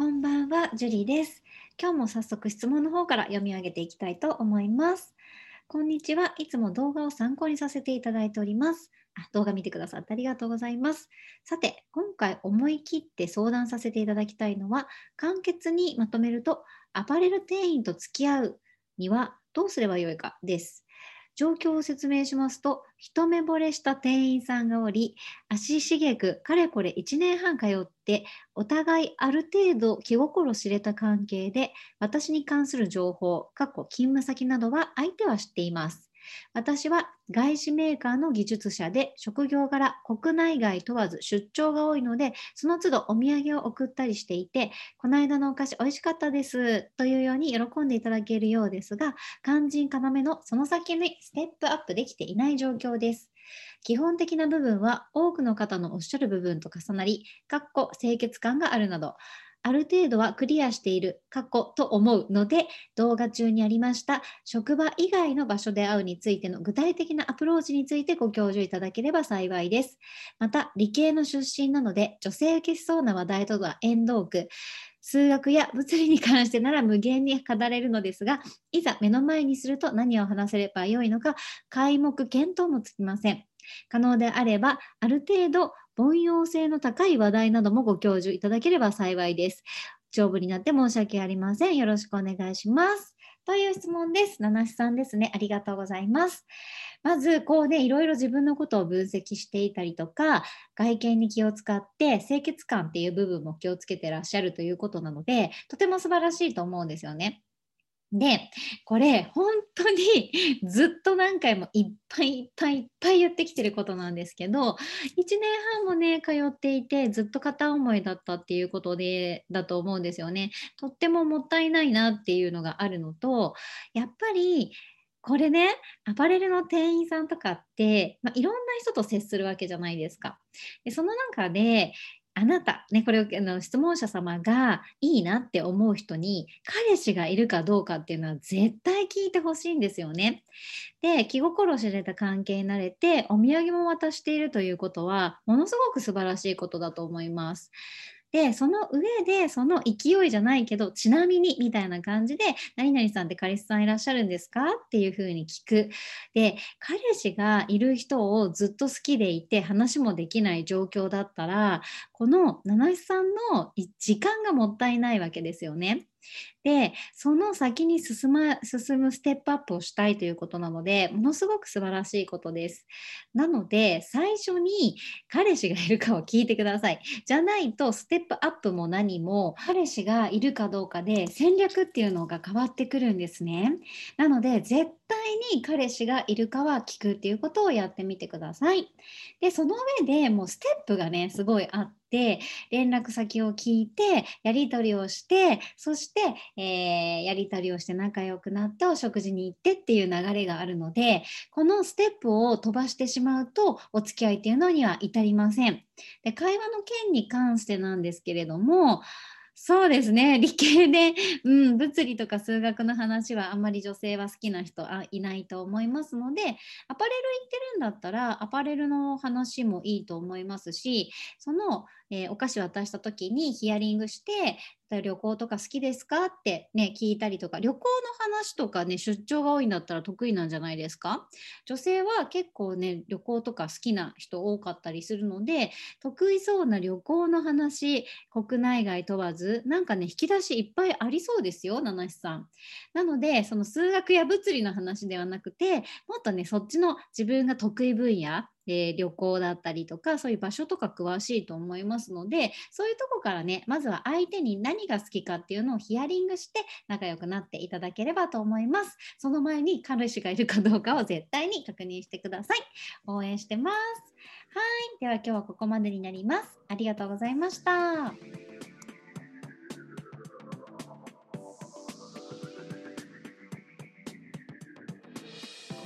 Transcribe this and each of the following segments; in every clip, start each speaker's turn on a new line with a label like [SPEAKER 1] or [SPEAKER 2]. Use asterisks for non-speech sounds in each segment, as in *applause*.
[SPEAKER 1] こんばんは、ジュリです。今日も早速質問の方から読み上げていきたいと思います。こんにちは。いつも動画を参考にさせていただいております。あ動画見てくださってありがとうございます。さて、今回思い切って相談させていただきたいのは、簡潔にまとめると、アパレル店員と付き合うにはどうすればよいかです。状況を説明しますと、一目惚れした店員さんがおり、足しげくかれこれ1年半通って、お互いある程度気心知れた関係で、私に関する情報、過去勤務先などは相手は知っています。私は外資メーカーの技術者で職業柄国内外問わず出張が多いのでその都度お土産を送ったりしていてこの間のお菓子美味しかったですというように喜んでいただけるようですが肝心要のその先にステップアップできていない状況です。基本的な部分は多くの方のおっしゃる部分と重なり、かっこ清潔感があるなど、ある程度はクリアしている過去と思うので、動画中にありました職場以外の場所で会うについての具体的なアプローチについてご教授いただければ幸いです。また、理系の出身なので、女性受けしそうな話題とは縁遠く、数学や物理に関してなら無限に語れるのですが、いざ目の前にすると何を話せればよいのか、皆目見当もつきません。可能であれば、ある程度凡庸性の高い話題などもご教授いただければ幸いです。丈夫になって申し訳ありません。よろしくお願いします。という質問です。七七さんですね。ありがとうございます。まず、こうね、いろいろ自分のことを分析していたりとか、外見に気を使って清潔感っていう部分も気をつけてらっしゃるということなので、とても素晴らしいと思うんですよね。で、これ本当に *laughs* ずっと何回もいっぱいいっぱいいっぱい言ってきてることなんですけど、1年半もね、通っていてずっと片思いだったっていうことで、だと思うんですよね。とってももったいないなっていうのがあるのと、やっぱりこれね、アパレルの店員さんとかって、まあ、いろんな人と接するわけじゃないですか。でその中で、あなた、ね、これをあの質問者様がいいなって思う人に彼氏がいるかどうかっていうのは絶対聞いてほしいんですよね。で気心知れた関係になれてお土産も渡しているということはものすごく素晴らしいことだと思います。で、その上で、その勢いじゃないけど、ちなみにみたいな感じで、何々さんって彼氏さんいらっしゃるんですか？っていうふうに聞く。で、彼氏がいる人をずっと好きでいて、話もできない状況だったら、この七七さんの時間がもったいないわけですよね。でその先に進,、ま、進むステップアップをしたいということなのでものすごく素晴らしいことです。なので最初に彼氏がいるかを聞いてください。じゃないとステップアップも何も彼氏がいるかどうかで戦略っていうのが変わってくるんですね。なので絶対に彼氏がいるかは聞くっていうことをやってみてください。でその上でもうステップがねすごいあってて連絡先を聞いてやり取りをしてそして、えー、やり取りをして仲良くなってお食事に行ってっていう流れがあるのでこのステップを飛ばしてしまうとお付き合いっていうのには至りません。で会話の件に関してなんですけれどもそうですね *laughs* 理系で、うん、物理とか数学の話はあんまり女性は好きな人はいないと思いますのでアパレル行ってるんだったらアパレルの話もいいと思いますしそのえー、お菓子渡した時にヒアリングして旅行とか好きですか？ってね聞いたりとか旅行の話とかね出張が多いんだったら得意なんじゃないですか？女性は結構ね旅行とか好きな人多かったりするので得意そうな旅行の話国内外問わずなんかね引き出しいっぱいありそうですよ七七さん。なのでその数学や物理の話ではなくてもっとねそっちの自分が得意分野えー、旅行だったりとかそういう場所とか詳しいと思いますのでそういうとこからねまずは相手に何が好きかっていうのをヒアリングして仲良くなっていただければと思います。その前に彼氏がいるかどうかを絶対に確認してください。応援してます。はい。では今日はここまでになります。ありがとうございました。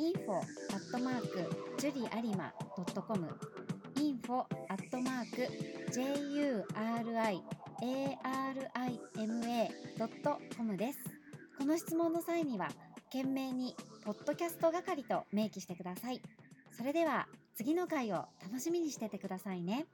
[SPEAKER 2] Info アットマーク juriarima.com info アットマーク juriarima.com です。この質問の際には懸命にポッドキャスト係と明記してください。それでは次の回を楽しみにしててくださいね。